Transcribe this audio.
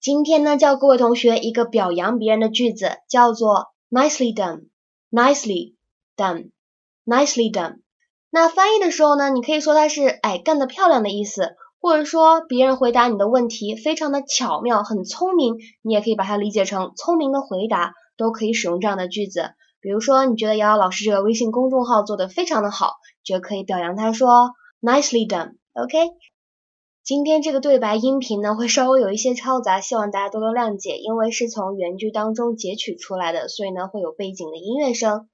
今天呢，教各位同学一个表扬别人的句子，叫做 nicely done，nicely done，nicely done。那翻译的时候呢，你可以说它是哎干得漂亮的意思，或者说别人回答你的问题非常的巧妙，很聪明，你也可以把它理解成聪明的回答，都可以使用这样的句子。比如说，你觉得瑶瑶老师这个微信公众号做的非常的好，就可以表扬他说 nicely done，OK。今天这个对白音频呢会稍微有一些嘈杂，希望大家多多谅解，因为是从原剧当中截取出来的，所以呢会有背景的音乐声。